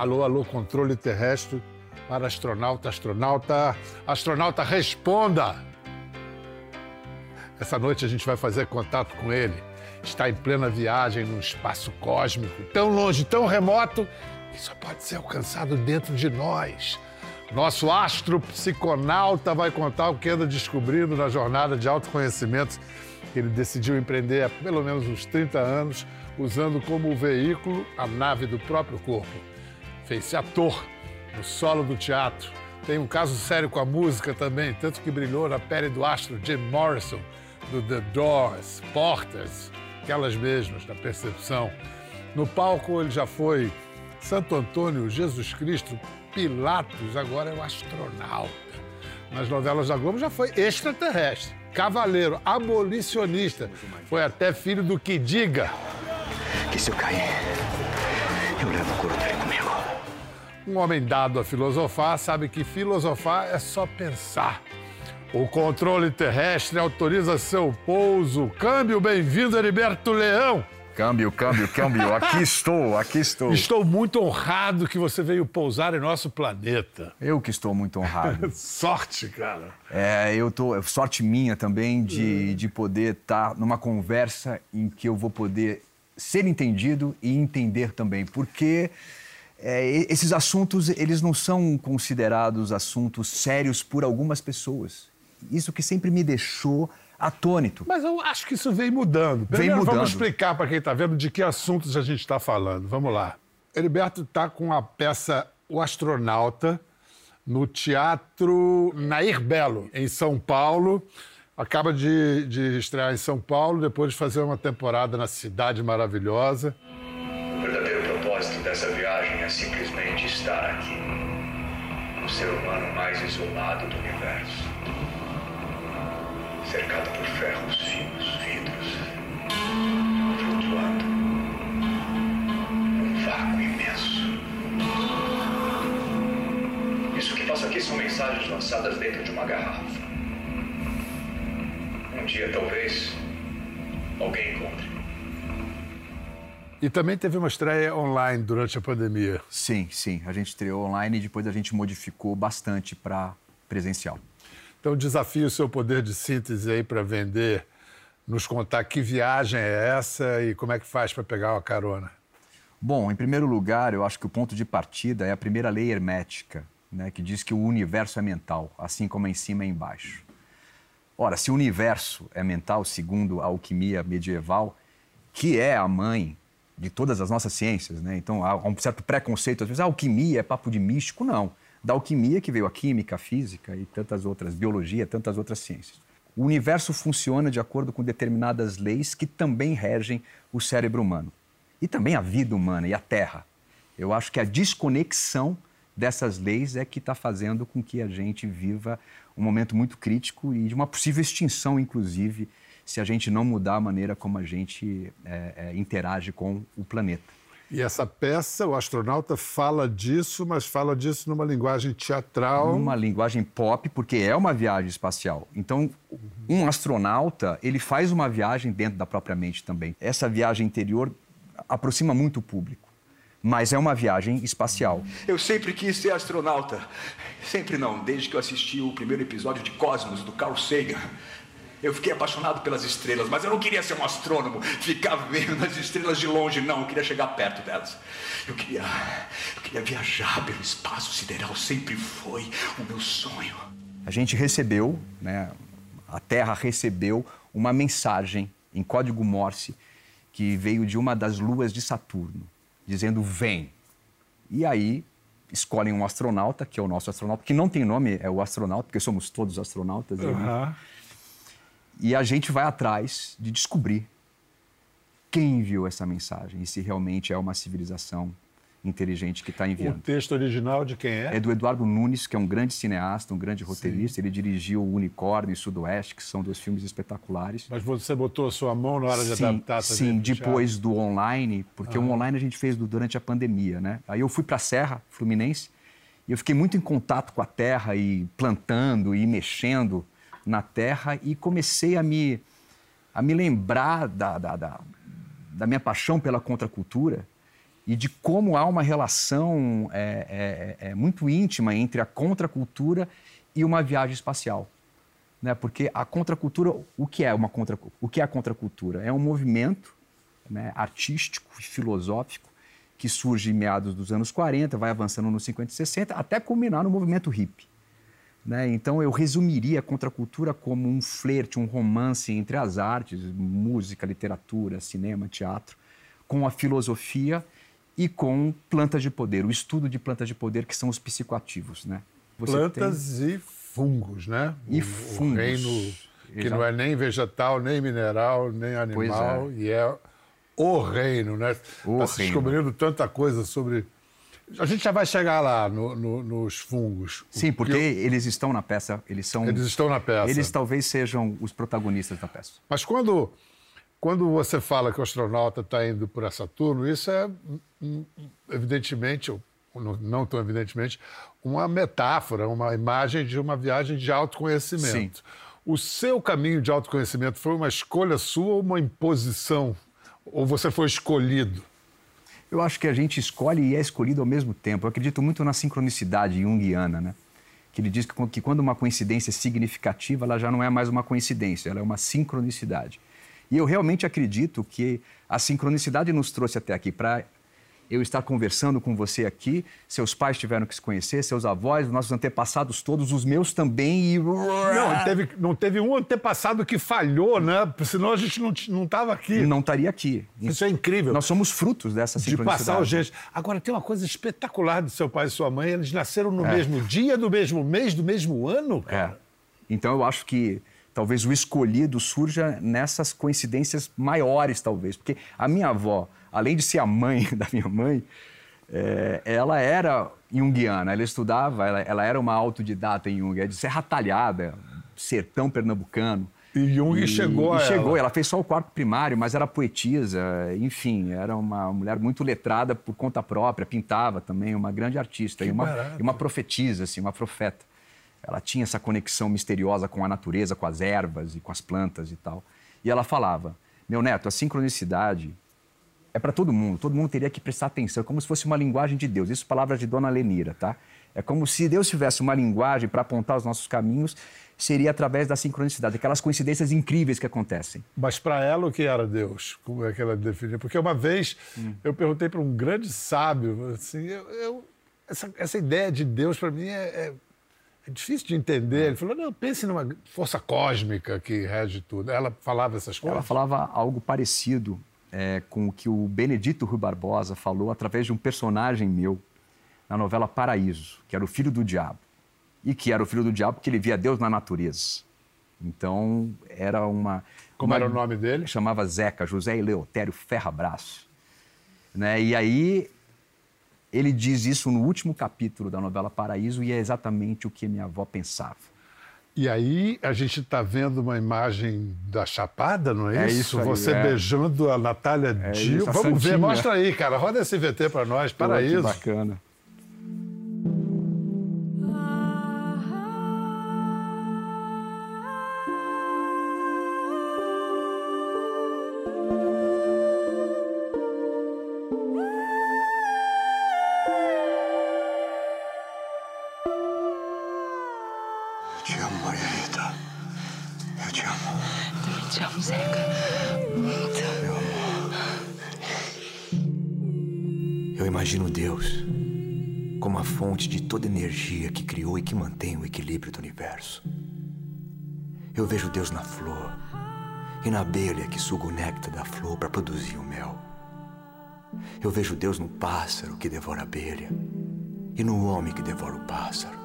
Alô, alô, controle terrestre para astronauta, astronauta, astronauta, responda! Essa noite a gente vai fazer contato com ele. Está em plena viagem num espaço cósmico, tão longe, tão remoto, que só pode ser alcançado dentro de nós. Nosso astro psiconauta vai contar o que anda descobrindo na jornada de autoconhecimento que ele decidiu empreender há pelo menos uns 30 anos, usando como veículo a nave do próprio corpo. Fez-se ator no solo do teatro. Tem um caso sério com a música também, tanto que brilhou na pele do astro Jim Morrison, do The Doors, Porters, aquelas mesmas, da percepção. No palco ele já foi Santo Antônio, Jesus Cristo, Pilatos, agora é o astronauta. Nas novelas da Globo já foi extraterrestre, cavaleiro, abolicionista. Foi até filho do que diga. Que se eu cair, eu levo o comigo. Um homem dado a filosofar sabe que filosofar é só pensar. O controle terrestre autoriza seu pouso. Câmbio, bem-vindo, Heriberto Leão. Câmbio, câmbio, câmbio. Aqui estou, aqui estou. Estou muito honrado que você veio pousar em nosso planeta. Eu que estou muito honrado. Sorte, cara. É, eu tô. Sorte minha também de, de poder estar numa conversa em que eu vou poder ser entendido e entender também. Porque é, esses assuntos, eles não são considerados assuntos sérios por algumas pessoas. Isso que sempre me deixou atônito. Mas eu acho que isso vem mudando. Primeiro, vem mudando. Vamos explicar para quem está vendo de que assuntos a gente está falando. Vamos lá. Heriberto está com a peça O Astronauta no Teatro Nair Belo, em São Paulo. Acaba de, de estrear em São Paulo, depois de fazer uma temporada na Cidade Maravilhosa. Propósito dessa viagem é simplesmente estar aqui. O ser humano mais isolado do universo cercado por ferros finos, vidros, flutuando num vácuo imenso. Isso que faço aqui são mensagens lançadas dentro de uma garrafa. Um dia, talvez, alguém encontre. E também teve uma estreia online durante a pandemia. Sim, sim. A gente estreou online e depois a gente modificou bastante para presencial. Então, desafio o seu poder de síntese aí para vender, nos contar que viagem é essa e como é que faz para pegar uma carona. Bom, em primeiro lugar, eu acho que o ponto de partida é a primeira lei hermética, né, que diz que o universo é mental, assim como em cima e embaixo. Ora, se o universo é mental, segundo a alquimia medieval, que é a mãe de todas as nossas ciências, né? Então há um certo preconceito, às vezes, a alquimia é papo de místico, não da alquimia, que veio a química, a física e tantas outras, biologia, tantas outras ciências. O universo funciona de acordo com determinadas leis que também regem o cérebro humano. E também a vida humana e a Terra. Eu acho que a desconexão dessas leis é que está fazendo com que a gente viva um momento muito crítico e de uma possível extinção, inclusive, se a gente não mudar a maneira como a gente é, é, interage com o planeta. E essa peça, o astronauta fala disso, mas fala disso numa linguagem teatral. Numa linguagem pop, porque é uma viagem espacial. Então, um astronauta, ele faz uma viagem dentro da própria mente também. Essa viagem interior aproxima muito o público. Mas é uma viagem espacial. Eu sempre quis ser astronauta. Sempre não, desde que eu assisti o primeiro episódio de Cosmos, do Carl Sagan. Eu fiquei apaixonado pelas estrelas, mas eu não queria ser um astrônomo, ficar vendo as estrelas de longe, não. Eu queria chegar perto delas. Eu queria, eu queria viajar pelo espaço sideral, sempre foi o meu sonho. A gente recebeu, né, a Terra recebeu uma mensagem em código Morse que veio de uma das luas de Saturno, dizendo: vem. E aí escolhem um astronauta, que é o nosso astronauta, que não tem nome, é o astronauta, porque somos todos astronautas. Uhum. Né? E a gente vai atrás de descobrir quem enviou essa mensagem e se realmente é uma civilização inteligente que está enviando. O texto original de quem é? É do Eduardo Nunes, que é um grande cineasta, um grande roteirista. Sim. Ele dirigiu o Unicórnio e Sudoeste, que são dois filmes espetaculares. Mas você botou a sua mão na hora de sim, adaptar? Sim, depois do online, porque ah. o online a gente fez durante a pandemia, né? Aí eu fui para a Serra Fluminense e eu fiquei muito em contato com a terra e plantando e mexendo na terra e comecei a me, a me lembrar da, da, da, da minha paixão pela contracultura e de como há uma relação é, é, é, muito íntima entre a contracultura e uma viagem espacial. Né? Porque a contracultura, o que é uma contra, o que é a contracultura? É um movimento né, artístico e filosófico que surge em meados dos anos 40, vai avançando nos 50 e 60, até culminar no movimento hippie. Né? Então eu resumiria a contracultura como um flerte, um romance entre as artes, música, literatura, cinema, teatro, com a filosofia e com plantas de poder, o estudo de plantas de poder que são os psicoativos, né? Você plantas tem... e fungos, né? E o, fungos. O reino que Exato. não é nem vegetal, nem mineral, nem animal, é. e é o reino, né? Está se descobrindo tanta coisa sobre. A gente já vai chegar lá no, no, nos fungos. Sim, porque eu... eles estão na peça, eles são. Eles estão na peça. Eles talvez sejam os protagonistas da peça. Mas quando, quando você fala que o astronauta está indo para Saturno, isso é hum, evidentemente, não tão evidentemente, uma metáfora, uma imagem de uma viagem de autoconhecimento. Sim. O seu caminho de autoconhecimento foi uma escolha sua ou uma imposição ou você foi escolhido? Eu acho que a gente escolhe e é escolhido ao mesmo tempo. Eu acredito muito na sincronicidade junguiana, né? Que ele diz que, que quando uma coincidência é significativa, ela já não é mais uma coincidência, ela é uma sincronicidade. E eu realmente acredito que a sincronicidade nos trouxe até aqui para eu estar conversando com você aqui. Seus pais tiveram que se conhecer, seus avós, nossos antepassados todos, os meus também. E... Não, teve, não teve um antepassado que falhou, né? Senão a gente não estava aqui. Não estaria aqui. Isso é incrível. Nós somos frutos dessa sincronicidade. De passar o gente. Agora, tem uma coisa espetacular do seu pai e sua mãe. Eles nasceram no é. mesmo dia, do mesmo mês, do mesmo ano. É. Então, eu acho que talvez o escolhido surja nessas coincidências maiores, talvez. Porque a minha avó além de ser a mãe da minha mãe, é, ela era junguiana, ela estudava, ela, ela, era uma autodidata em Jung, é de Serra Talhada, sertão pernambucano. E Jung e, chegou a e chegou, ela. ela fez só o quarto primário, mas era poetisa, enfim, era uma mulher muito letrada por conta própria, pintava também, uma grande artista e uma, e uma profetisa, assim, uma profeta. Ela tinha essa conexão misteriosa com a natureza, com as ervas e com as plantas e tal. E ela falava: Meu neto, a sincronicidade é para todo mundo, todo mundo teria que prestar atenção, é como se fosse uma linguagem de Deus. Isso palavras de Dona Lenira, tá? É como se Deus tivesse uma linguagem para apontar os nossos caminhos, seria através da sincronicidade, aquelas coincidências incríveis que acontecem. Mas para ela o que era Deus? Como é que ela definia? Porque uma vez hum. eu perguntei para um grande sábio, assim, eu, eu, essa, essa, ideia de Deus para mim é, é, é, difícil de entender. Ele falou, não, pense numa força cósmica que rege tudo. Ela falava essas coisas? Ela falava algo parecido é, com o que o Benedito Rui Barbosa falou através de um personagem meu na novela Paraíso, que era o filho do diabo. E que era o filho do diabo porque ele via Deus na natureza. Então, era uma. Como uma, era o nome dele? Chamava Zeca, José Eleutério Ferrabraço. Né? E aí, ele diz isso no último capítulo da novela Paraíso e é exatamente o que minha avó pensava. E aí a gente está vendo uma imagem da Chapada, não é, é isso? isso aí, Você é. beijando a Natália é Dio. Vamos ver, mostra aí, cara. Roda esse VT para nós, paraíso. Que bacana. Que mantém o equilíbrio do universo. Eu vejo Deus na flor e na abelha que suga o néctar da flor para produzir o mel. Eu vejo Deus no pássaro que devora a abelha, e no homem que devora o pássaro,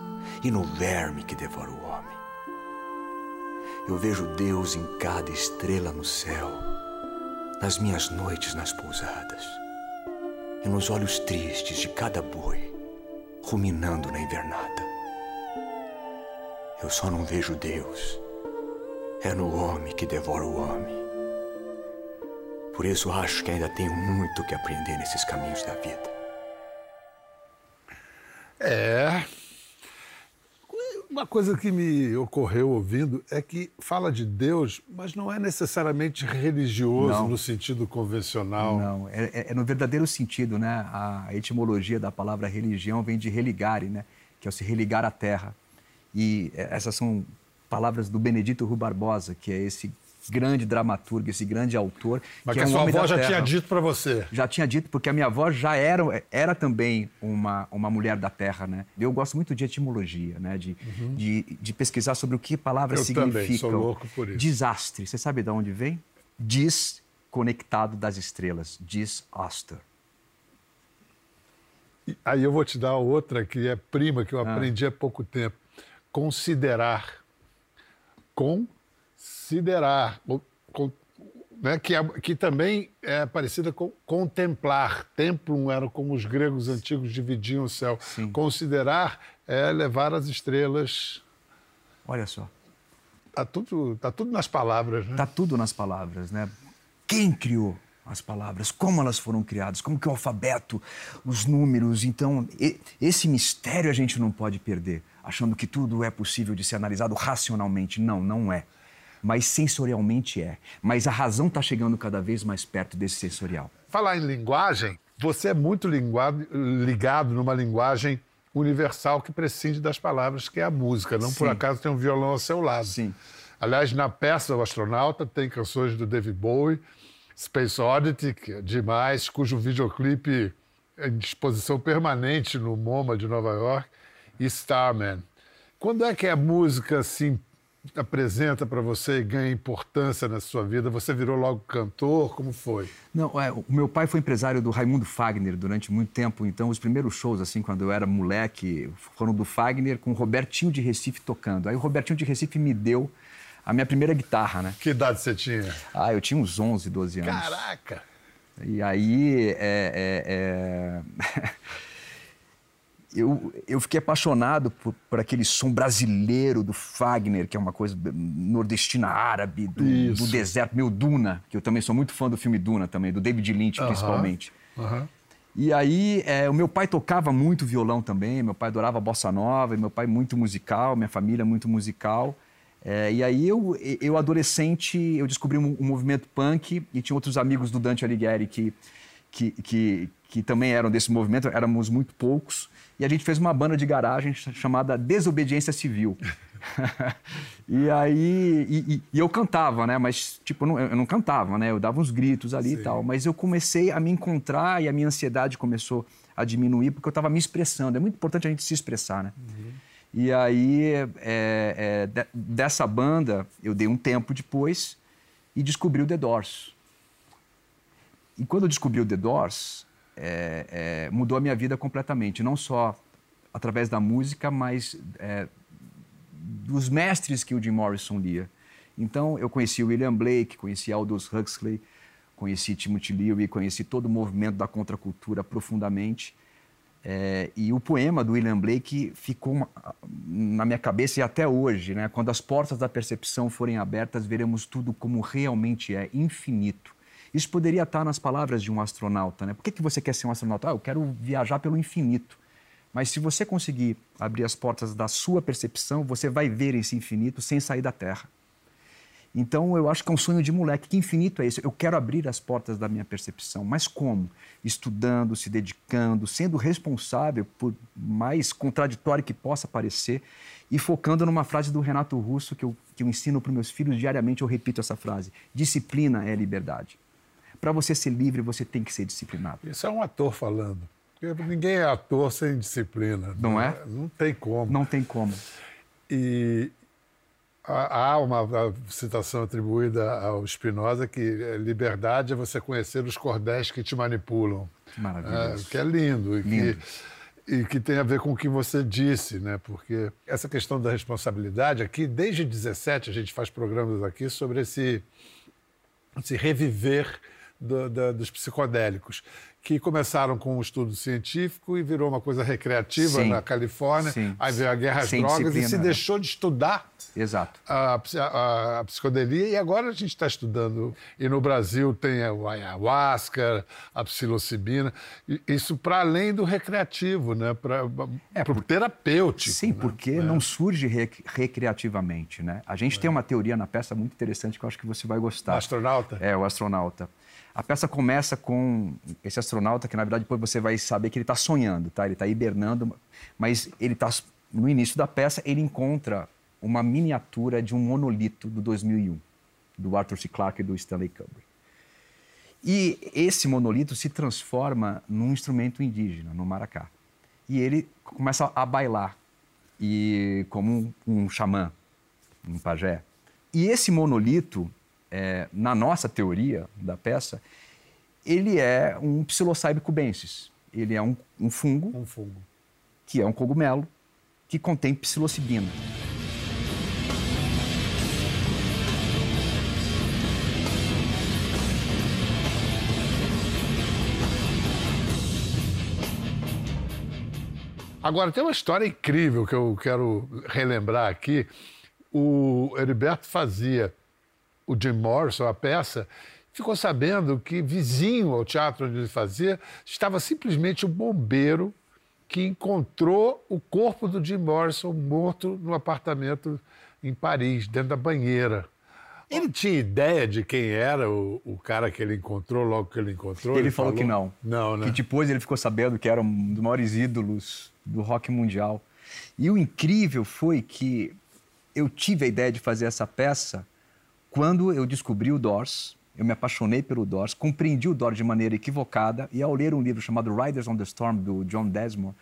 e no verme que devora o homem. Eu vejo Deus em cada estrela no céu, nas minhas noites nas pousadas, e nos olhos tristes de cada boi ruminando na invernada. Eu só não vejo Deus. É no homem que devora o homem. Por isso acho que ainda tenho muito que aprender nesses caminhos da vida. É. Uma coisa que me ocorreu ouvindo é que fala de Deus, mas não é necessariamente religioso Não. no sentido convencional. Não, é, é- é no verdadeiro sentido, né? A etimologia da palavra religião vem de religare, né? Que é o se religar à terra. E é, essas são palavras do Benedito Rui Barbosa, que é esse grande dramaturgo, esse grande autor. Mas que que, é a um sua homem da avó já terra. tinha dito para você. Já tinha dito, porque a minha avó já era, era também uma, uma mulher da terra, né? Eu gosto muito de etimologia, né? De, de, de pesquisar sobre o que palavras Uhum. Eu também, significam. sou louco por isso. Desastre. Você sabe de onde vem? Desconectado das estrelas. Disaster. Aí eu vou te dar outra que é prima, que eu Ah. aprendi há pouco tempo. Considerar. Considerar. Con- né, que, é- que também é parecida com contemplar. Templum era como os gregos antigos dividiam o céu. Sim. Considerar é levar as estrelas. Olha só. Tá tudo, tá tudo nas palavras, né? Está tudo nas palavras, né? Quem criou as palavras? Como elas foram criadas? Como que o alfabeto, os números? Então, esse mistério a gente não pode perder, achando que tudo é possível de ser analisado racionalmente. Não, não é. Mas sensorialmente é. Mas a razão está chegando cada vez mais perto desse sensorial. Falar em linguagem, você é muito ligado numa linguagem universal que prescinde das palavras, que é a música. Não por Sim. acaso tem um violão ao seu lado. Sim. Aliás, na peça O Astronauta tem canções do David Bowie, Space Oddity, que é demais, cujo videoclipe é em disposição permanente no MoMA de Nova York, Starman. Quando é que a música se apresenta para você e ganha importância na sua vida? Você virou logo cantor? Como foi? Não, é, o meu pai foi empresário do Raimundo Fagner durante muito tempo, então os primeiros shows, assim, quando eu era moleque, foram do Fagner com o Robertinho de Recife tocando. Aí o Robertinho de Recife me deu a minha primeira guitarra, né? Que idade você tinha? Ah, eu tinha uns 11, 12 anos. Caraca! E aí, é, é, é, eu, eu fiquei apaixonado por, por aquele som brasileiro do Fagner, que é uma coisa nordestina árabe, do, do deserto, meu Duna, que eu também sou muito fã do filme Duna também, do David Lynch Aham. principalmente. Aham. E aí, é, o meu pai tocava muito violão também, meu pai adorava bossa nova, e meu pai muito musical, minha família muito musical. É, e aí, eu, eu adolescente, eu descobri um, um movimento punk e tinha outros amigos do Dante Alighieri que, que, que, que também eram desse movimento, éramos muito poucos. E a gente fez uma banda de garagem ch- chamada Desobediência Civil. e aí, e, e- eu cantava, né? Mas, tipo, não, eu não cantava, né? Eu dava uns gritos ali e tal. Mas eu comecei a me encontrar e a minha ansiedade começou a diminuir porque eu estava me expressando. É muito importante a gente se expressar, né? E aí, é, é, de- dessa banda, eu dei um tempo depois e descobri o The Doors. E quando eu descobri o The Doors, é, é, mudou a minha vida completamente. Não só através da música, mas é, dos mestres que o Jim Morrison lia. Então, eu conheci William Blake, conheci Aldous Huxley, conheci Timothy Leary, conheci todo o movimento da contracultura profundamente. É, e o poema do William Blake ficou uma- na minha cabeça e até hoje, né? Quando as portas da percepção forem abertas, veremos tudo como realmente é, infinito. Isso poderia estar nas palavras de um astronauta, né? Por que, que você quer ser um astronauta? Ah, eu quero viajar pelo infinito. Mas se você conseguir abrir as portas da sua percepção, você vai ver esse infinito sem sair da Terra. Então, eu acho que é um sonho de moleque. Que infinito é esse? Eu quero abrir as portas da minha percepção. Mas como? Estudando, se dedicando, sendo responsável, por mais contraditório que possa parecer, e focando numa frase do Renato Russo que eu, que eu ensino para meus filhos diariamente. Eu repito essa frase: disciplina é liberdade. Para você ser livre, você tem que ser disciplinado. Isso é um ator falando. Ninguém é ator sem disciplina. Não é? Não tem como. Não tem como. E há há uma citação atribuída ao Spinoza que é, liberdade é você conhecer os cordéis que te manipulam. Maravilhoso. É, que é lindo. E, Lindo. Que, e que tem a ver com o que você disse, né? Porque essa questão da responsabilidade aqui, desde 17, a gente faz programas aqui sobre esse, esse reviver do- da- dos psicodélicos, que começaram com um estudo científico e virou uma coisa recreativa Sim. na Califórnia. Sim. Aí veio a guerra às drogas e se né? deixou de estudar Exato. a, a- a psicodelia e agora a gente está estudando. E no Brasil tem o ayahuasca, a psilocibina, isso para além do recreativo, né? Para É, o terapêutico. Sim, né? porque não surge rec- recreativamente, né? A gente tem uma teoria na peça muito interessante que eu acho que você vai gostar. O astronauta? É, o astronauta. A peça começa com esse astronauta que, na verdade, depois você vai saber que ele está sonhando, tá? Ele está hibernando, mas ele está no início da peça ele encontra uma miniatura de um monolito do 2001, do Arthur C. Clarke e do Stanley Kubrick. E esse monolito se transforma num instrumento indígena, no maracá. E ele começa a bailar, e como um, um xamã, um pajé. E esse monolito, é, na nossa teoria da peça, ele é um Psilocybe cubensis. Ele é um, um fungo, Um fungo. que é um cogumelo, que contém psilocibina. Agora, tem uma história incrível que eu quero relembrar aqui. O Heriberto fazia o Jim Morrison, a peça, ficou sabendo que vizinho ao teatro onde ele fazia estava simplesmente um bombeiro que encontrou o corpo do Jim Morrison morto no apartamento em Paris, dentro da banheira. Ele tinha ideia de quem era o, o cara que ele encontrou logo que ele encontrou? Ele, falou, que não. Não, né? Que depois ele ficou sabendo que era um dos maiores ídolos do rock mundial. E o incrível foi que eu tive a ideia de fazer essa peça quando eu descobri o Doors. Eu me apaixonei pelo Doors, compreendi o Doors de maneira equivocada e ao ler um livro chamado Riders on the Storm do John Desmond,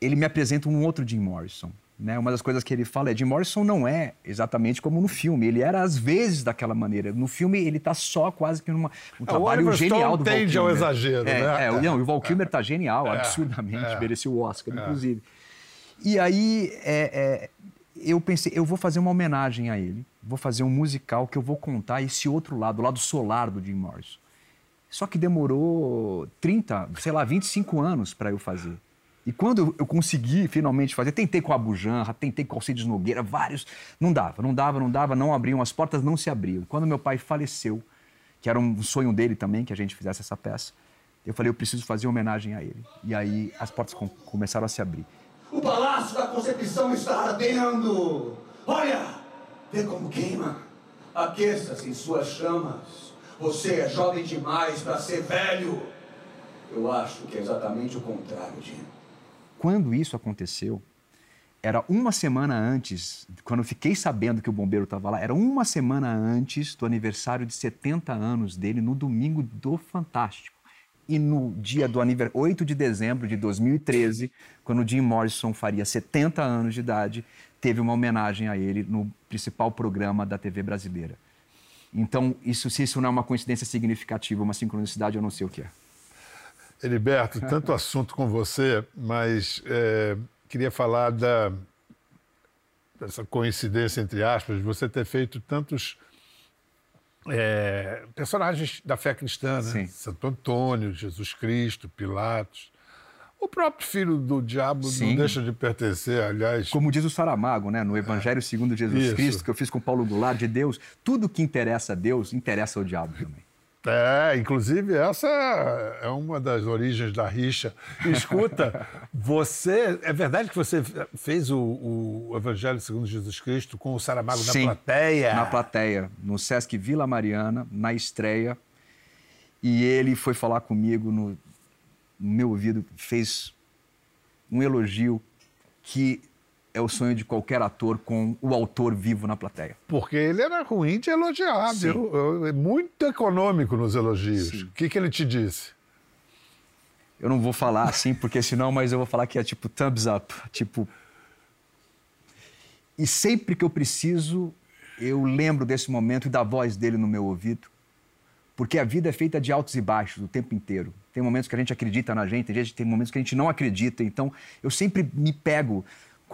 ele me apresenta um outro Jim Morrison. Né? Uma das coisas que ele fala é Jim Morrison não é exatamente como no filme. Ele era às vezes daquela maneira. No filme ele está só quase que numa um trabalho Oliver Stone genial do Val tende ao Kilmer. exagero, é, né? É, o- não, o Val Kilmer está genial, absurdamente, é. mereceu o Oscar, inclusive. E aí é, é, eu pensei, eu vou fazer uma homenagem a ele, vou fazer um musical que eu vou contar esse outro lado, o lado solar do Jim Morrison. Só que demorou 30, sei lá, 25 anos para eu fazer. E quando eu- consegui finalmente fazer, tentei com a Bujanra, tentei com o Alcides Nogueira, vários. Não dava, não dava, não dava, não abriam, as portas não se abriam. Quando meu pai faleceu, que era um sonho dele também, que a gente fizesse essa peça, eu falei, eu preciso fazer homenagem a ele. E aí as portas com- começaram a se abrir. O Palácio da Concepção está ardendo! Olha! Vê como queima! Aqueça-se em suas chamas. Você é jovem demais para ser velho. Eu acho que é exatamente o contrário, Jim. Quando isso aconteceu, era uma semana antes, quando eu fiquei sabendo que o bombeiro estava lá, era uma semana antes do aniversário de 70 anos dele, no domingo do Fantástico. E no dia do aniversário, 8 de dezembro de 2013, quando o Jim Morrison faria 70 anos de idade, teve uma homenagem a ele no principal programa da TV brasileira. Então, isso, se isso não é uma coincidência significativa, uma sincronicidade, eu não sei o que é. Heriberto, tanto assunto com você, mas é, queria falar da, dessa coincidência, entre aspas, de você ter feito tantos é, personagens da fé cristã, né? Santo Antônio, Jesus Cristo, Pilatos. O próprio filho do diabo Sim. não deixa de pertencer, aliás. Como diz o Saramago, né, no Evangelho segundo Jesus Isso. Cristo, que eu fiz com Paulo Goulart, de Deus, tudo que interessa a Deus interessa ao diabo também. É, inclusive essa é uma das origens da rixa. Escuta, você. É verdade que você fez o, o Evangelho segundo Jesus Cristo com o Saramago na Sim, plateia? Na plateia, no Sesc Vila Mariana, na estreia. E ele foi falar comigo no, no meu ouvido, fez um elogio que é o sonho de qualquer ator com o autor vivo na plateia. Porque ele era ruim de elogiar, Sim. viu? É muito econômico nos elogios. Sim. O que, que ele te disse? Eu não vou falar assim, porque senão, mas eu vou falar que é tipo thumbs up, tipo. E sempre que eu preciso, eu lembro desse momento e da voz dele no meu ouvido, porque a vida é feita de altos e baixos o tempo inteiro. Tem momentos que a gente acredita na gente, tem, momentos que a gente não acredita. Então, eu sempre me pego,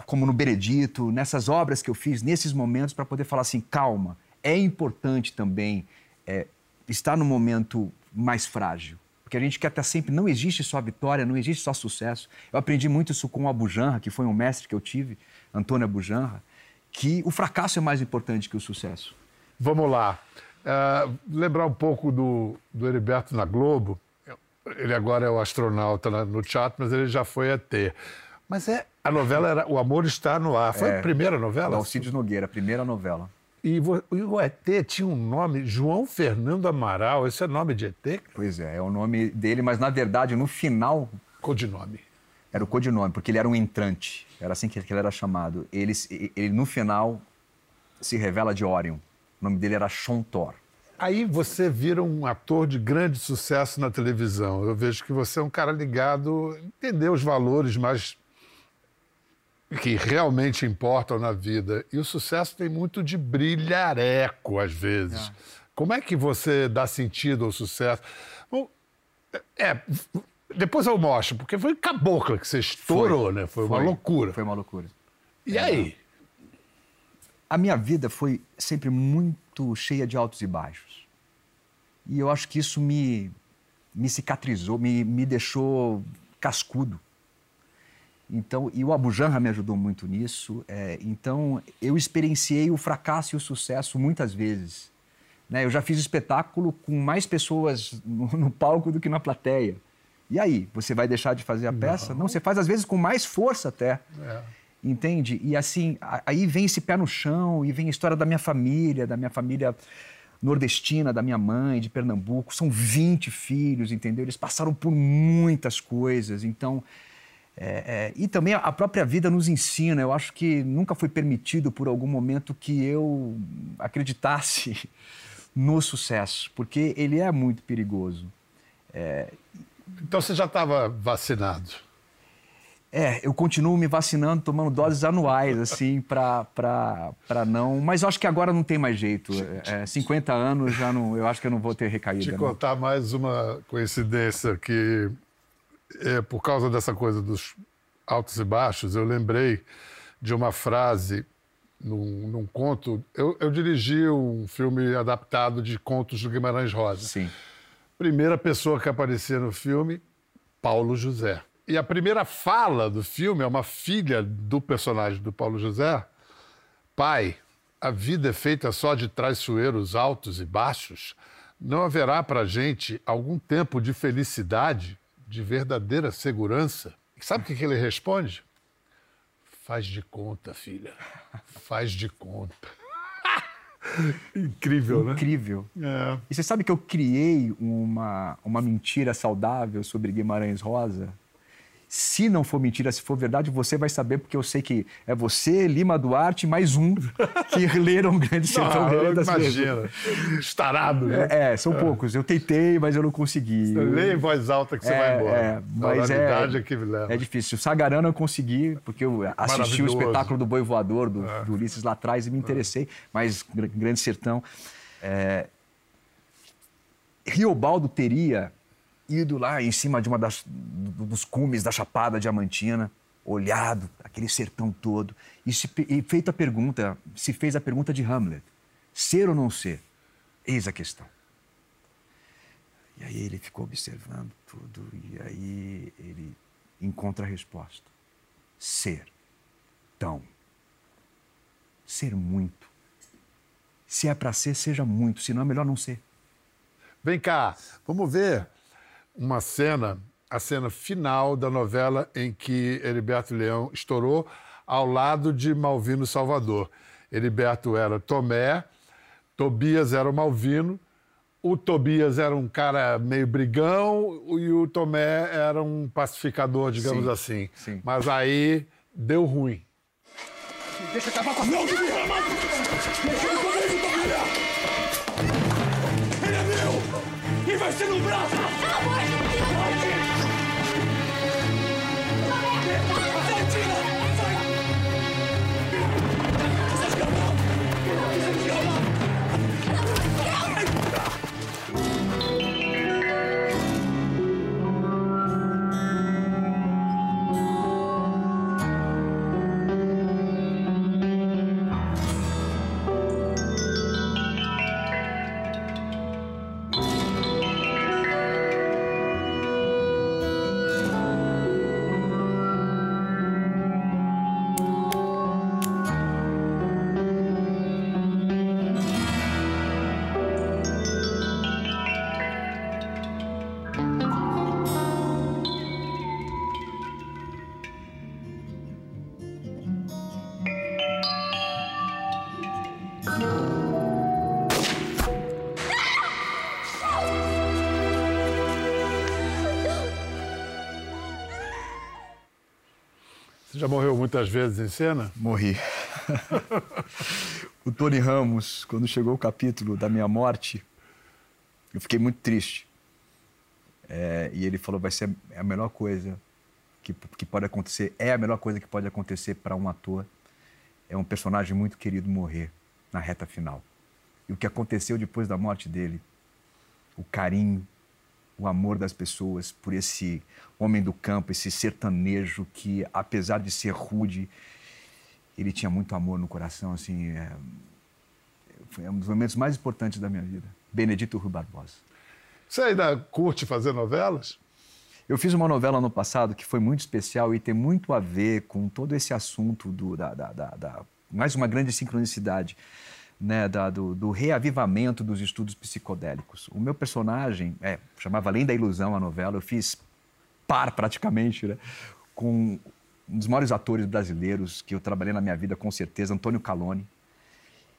como no Benedito, nessas obras que eu fiz, nesses momentos, para poder falar assim: calma, é importante também é, estar no momento mais frágil. Porque a gente quer estar sempre. Não existe só vitória, não existe só sucesso. Eu aprendi muito isso com o Abujanra, que foi um mestre que eu tive, Antônio Abujanra, que o fracasso é mais importante que o sucesso. Vamos lá. Uh, lembrar um pouco do, do Heriberto na Globo. Ele agora é o astronauta no teatro, mas ele já foi ET. Mas é, a novela era O Amor Está no Ar. Foi é, a primeira novela? Alcides Nogueira, a primeira novela. E o ET tinha um nome, João Fernando Amaral. Esse é nome de ET? Pois é, é o nome dele, mas na verdade, no final. Codinome. Era o codinome, porque ele era um entrante. Era assim que ele era chamado. Ele, ele no final, se revela de Orion. O nome dele era Thor. Aí você vira um ator de grande sucesso na televisão. Eu vejo que você é um cara ligado, entender os valores mais que realmente importam na vida. E o sucesso tem muito de brilhareco às vezes. É. Como é que você dá sentido ao sucesso? Bom, é, depois eu mostro, porque foi cabocla que você estourou, foi, né? Foi, foi, uma loucura. Foi uma loucura. E é, aí? A minha vida foi sempre muito cheia de altos e baixos. E eu acho que isso me, me cicatrizou, me, me deixou cascudo. Então, e o Abu Janra me ajudou muito nisso. É, então, eu experienciei o fracasso e o sucesso muitas vezes. Né? Eu já fiz espetáculo com mais pessoas no, no, palco do que na plateia. E aí, você vai deixar de fazer a peça? Não, Não você faz às vezes com mais força até. É. Entende? E assim, aí vem esse pé no chão e vem a história da minha família, da minha família nordestina, da minha mãe, de Pernambuco. São 20 filhos, entendeu? Eles passaram por muitas coisas. Então, é, é, e também a própria vida nos ensina. Eu acho que nunca foi permitido por algum momento que eu acreditasse no sucesso, porque ele é muito perigoso. É... Então você já estava vacinado? É, eu continuo me vacinando, tomando doses anuais, assim, para não. Mas acho que agora não tem mais jeito. É, 50 anos já não. Eu acho que eu não vou ter recaída. Te contar mais uma coincidência que, é, por causa dessa coisa dos altos e baixos, eu lembrei de uma frase num, num conto. Eu, eu dirigi um filme adaptado de contos do Guimarães Rosa. Sim. Primeira pessoa que aparecia no filme, Paulo José. E a primeira fala do filme é uma filha do personagem do Paulo José. Pai, a vida é feita só de traiçoeiros altos e baixos. Não haverá para gente algum tempo de felicidade, de verdadeira segurança? E sabe o que ele responde? Faz de conta, filha. Faz de conta. Incrível, né? Incrível. É. E você sabe que eu criei uma, uma mentira saudável sobre Guimarães Rosa? Se não for mentira, se for verdade, você vai saber, porque eu sei que é você, Lima Duarte, mais um que leram Grande Sertão não, das Imagina, estarado. Né? É, é, são é. poucos. Eu tentei, mas eu não consegui. Lê em voz alta que você é, vai embora. É, mas é, é, que leva. é difícil. O Sagarana eu consegui, porque eu assisti o espetáculo do Boi Voador, do, é. do Ulisses lá atrás, e me interessei. Mas Grande Sertão... Riobaldo teria ido lá em cima de uma das, dos cumes da Chapada Diamantina, olhado aquele sertão todo e, se, e feito a pergunta, se fez a pergunta de Hamlet: ser ou não ser? Eis a questão. E aí ele ficou observando tudo e aí ele encontra a resposta: ser. Tão. Ser muito. Se é para ser, seja muito, senão é melhor não ser. Vem cá, vamos ver uma cena, a cena final da novela em que Heriberto Leão estourou ao lado de Malvino Salvador. Heriberto era Tomé, Tobias era o Malvino, o Tobias era um cara meio brigão e o Tomé era um pacificador, digamos sim, assim. Sim. Mas aí deu ruim. Deixa eu acabar com a Não, Deixa ele comigo, Tobia! Ele vai ser no braço! Pelo amor de Deus! Valentina! Vai! Precisa escapar! Precisa! Você já morreu muitas vezes em cena? Morri. o Tony Ramos, quando chegou o capítulo da minha morte, eu fiquei muito triste. É, e ele falou: vai ser a melhor coisa que, que pode acontecer, é a melhor coisa que pode acontecer para um ator. É um personagem muito querido morrer na reta final. E o que aconteceu depois da morte dele, o carinho, o amor das pessoas por esse homem do campo, esse sertanejo que, apesar de ser rude, ele tinha muito amor no coração, assim, é... foi um dos momentos mais importantes da minha vida. Benedito Rui Barbosa. Você ainda curte fazer novelas? Eu fiz uma novela no passado que foi muito especial e tem muito a ver com todo esse assunto do, da, da, da, da mais uma grande sincronicidade né, da, do, do, reavivamento dos estudos psicodélicos. O meu personagem, é, chamava Além da Ilusão a novela, eu fiz par praticamente né, com um dos maiores atores brasileiros que eu trabalhei na minha vida, com certeza, Antônio Calone,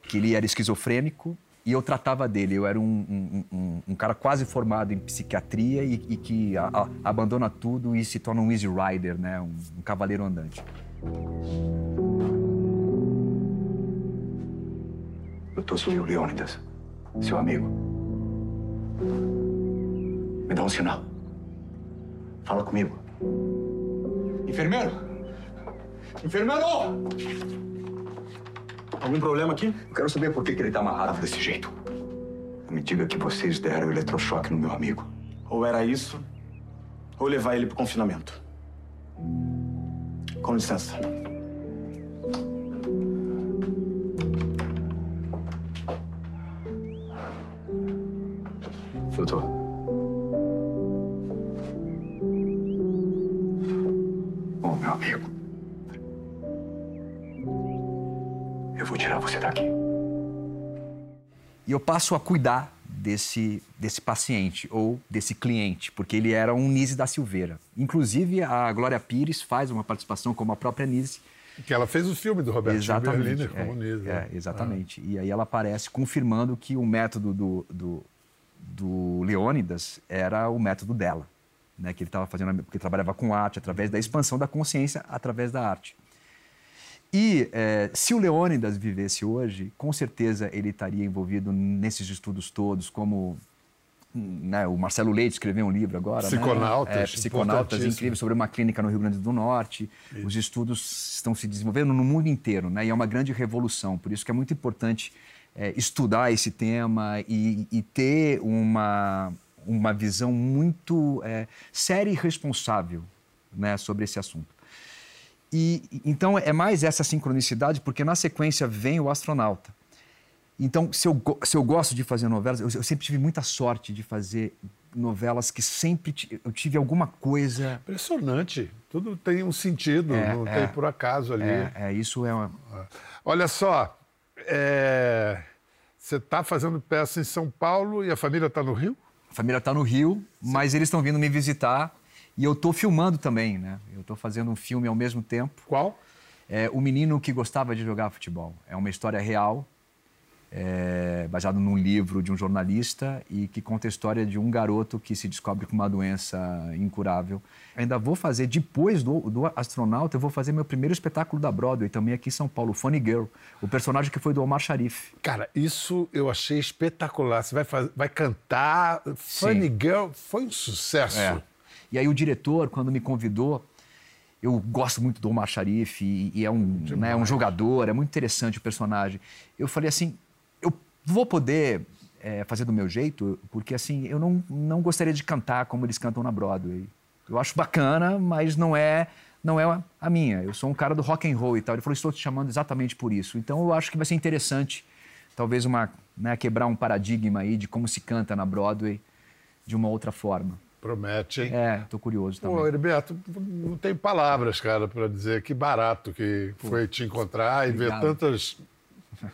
que ele era esquizofrênico e eu tratava dele. Eu era um, um, um, um cara quase formado em psiquiatria e, e que a, a, abandona tudo e se torna um easy rider, né, um cavaleiro andante. Doutor Suílio Leônidas, seu amigo. Me dá um sinal. Fala comigo. Enfermeiro! Enfermeiro! Algum problema aqui? Eu quero saber por que, que ele tá amarrado desse jeito. Me diga que vocês deram eletrochoque no meu amigo. Ou era isso, ou levar ele pro confinamento. Com licença. Doutor. Bom, meu amigo. Eu vou tirar você daqui. E eu passo a cuidar desse, desse paciente ou desse cliente, porque ele era um Nise da Silveira. Inclusive, a Glória Pires faz uma participação como a própria Nise. Que ela fez o filme do Roberto exatamente, Berliner como é, Nise. É, né? exatamente. Ah. E aí ela aparece confirmando que o método do, do, do Leônidas era o método dela, né? que ele estava fazendo, porque trabalhava com arte, através da expansão da consciência através da arte. E é, se o Leônidas vivesse hoje, com certeza ele estaria envolvido nesses estudos todos, como né, o Marcelo Leite escreveu um livro agora. Psiconautas. Né? É, Psiconautas incríveis sobre uma clínica no Rio Grande do Norte. Isso. Os estudos estão se desenvolvendo no mundo inteiro, né? E é uma grande revolução. Por isso que é muito importante é, estudar esse tema e, e, ter uma, uma visão muito é, séria e responsável né, sobre esse assunto. E, então é mais essa sincronicidade, porque na sequência vem o astronauta. Então, se eu, se eu gosto de fazer novelas, eu, eu sempre tive muita sorte de fazer novelas que sempre eu tive alguma coisa. Impressionante. Tudo tem um sentido, é, não é, tem por acaso ali. É, é isso é uma. Olha só, é... você está fazendo peça em São Paulo e a família está no Rio? A família está no Rio, Sim. mas eles estão vindo me visitar e eu estou filmando também, né? Eu estou fazendo um filme ao mesmo tempo. Qual? É O Menino que Gostava de Jogar Futebol. É uma história real, é, baseado num livro de um jornalista e que conta a história de um garoto que se descobre com uma doença incurável. Ainda vou fazer, depois do, do astronauta, eu vou fazer meu primeiro espetáculo da Broadway, também aqui em São Paulo, Funny Girl, o personagem que foi do Omar Sharif. Cara, isso eu achei espetacular. Você vai, fazer, vai cantar. Funny Sim. Girl foi um sucesso. É. E aí o diretor, quando me convidou, eu gosto muito do Omar Sharif e, e é um, né, um jogador, é muito interessante o personagem. Eu falei assim, vou poder é, fazer do meu jeito, porque assim, eu não, não gostaria de cantar como eles cantam na Broadway. Eu acho bacana, mas não é não é a minha. Eu sou um cara do rock and roll e tal. Ele falou, estou te chamando exatamente por isso. Então eu acho que vai ser interessante, talvez uma né, quebrar um paradigma aí de como se canta na Broadway de uma outra forma. Promete, hein? É, tô curioso também. Pô, Heriberto, não tem palavras, cara, para dizer que barato que Pô, foi te encontrar obrigado. e ver tantas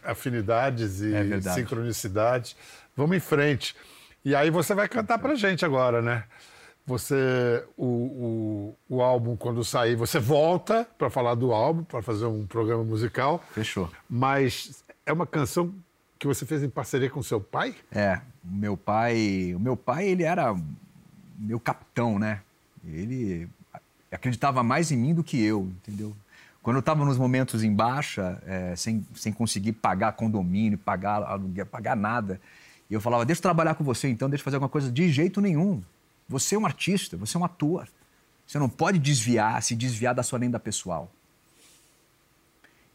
afinidades e é sincronicidades. Vamos em frente. E aí você vai cantar pra gente agora, né? Você, o, o, o álbum, quando sair, você volta para falar do álbum, para fazer um programa musical. Fechou. Mas é uma canção que você fez em parceria com seu pai? É, meu pai, o meu pai, ele era meu capitão, né? Ele acreditava mais em mim do que eu, entendeu? Quando eu estava nos momentos em baixa, é, sem, sem conseguir pagar condomínio, pagar aluguel, pagar nada, e eu falava, deixa eu trabalhar com você então, deixa eu fazer alguma coisa. De jeito nenhum. Você é um artista, você é um ator. Você não pode desviar, se desviar da sua lenda pessoal.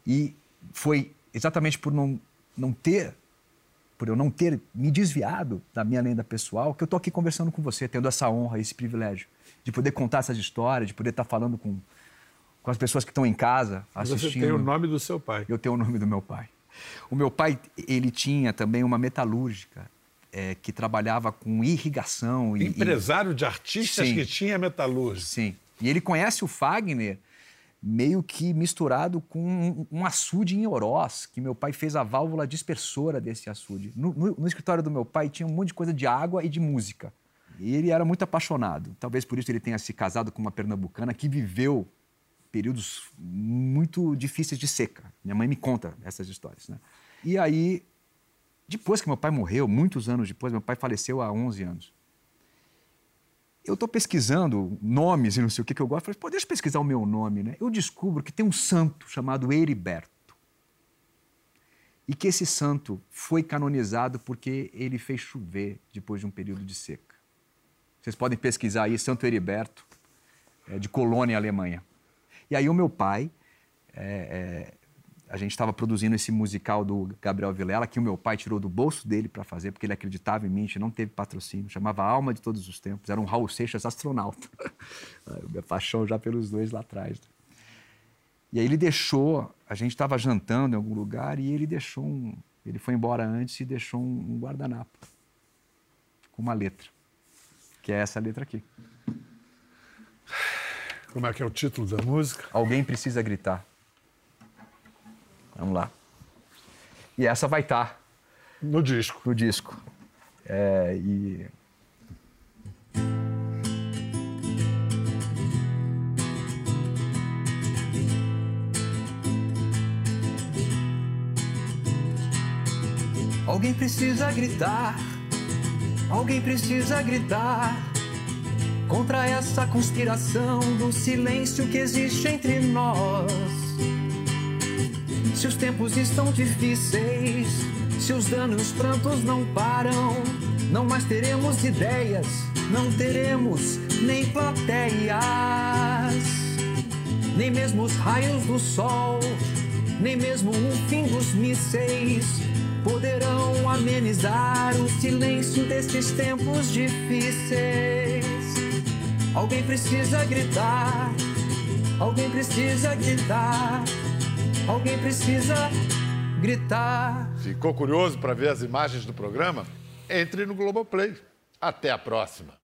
E foi exatamente por não, não ter, por eu não ter me desviado da minha lenda pessoal, que eu estou aqui conversando com você, tendo essa honra, esse privilégio de poder contar essas histórias, de poder estar falando com, com as pessoas que estão em casa assistindo. Você tem o nome do seu pai. Eu tenho o nome do meu pai. O meu pai, ele tinha também uma metalúrgica é, que trabalhava com irrigação. E, Empresário de artistas Sim. que tinha metalúrgica. Sim. E ele conhece o Fagner meio que misturado com um, um açude em Oroz, que meu pai fez a válvula dispersora desse açude. No, no- no escritório do meu pai tinha um monte de coisa de água e de música. E ele era muito apaixonado. Talvez por isso ele tenha se casado com uma pernambucana que viveu períodos muito difíceis de seca. Minha mãe me conta essas histórias. Né? E aí, depois que meu pai morreu, muitos anos depois, meu pai faleceu há 11 anos eu estou pesquisando nomes e não sei o que, que eu gosto. Falei, pô, deixa eu pesquisar o meu nome, né? Eu descubro que tem um santo chamado Heriberto. E que esse santo foi canonizado porque ele fez chover depois de um período de seca. Vocês podem pesquisar aí, Santo Heriberto, é, de Colônia, Alemanha. E aí o meu pai, é, é, a gente estava produzindo esse musical do Gabriel Vilela, que o meu pai tirou do bolso dele para fazer, porque ele acreditava em mim, a gente não teve patrocínio, chamava Alma de Todos os Tempos, era um Raul Seixas astronauta. Minha paixão já pelos dois lá atrás. né? E aí ele deixou, a gente estava jantando em algum lugar e ele deixou um, ele foi embora antes e deixou um, um guardanapo com uma letra, que é essa letra aqui. Como é que é o título da música? Alguém precisa gritar. Vamos lá. E essa vai estar No disco. no disco. É, e Alguém precisa gritar, alguém precisa gritar contra essa conspiração do silêncio que existe entre nós. Se os tempos estão difíceis, se os danos prantos não param, não mais teremos ideias, não teremos nem plateias, nem mesmo os raios do sol, nem mesmo o fim dos mísseis poderão amenizar o silêncio desses tempos difíceis. Alguém precisa gritar, alguém precisa gritar, alguém precisa gritar. Ficou curioso para ver as imagens do programa? Entre no Globoplay. Até a próxima.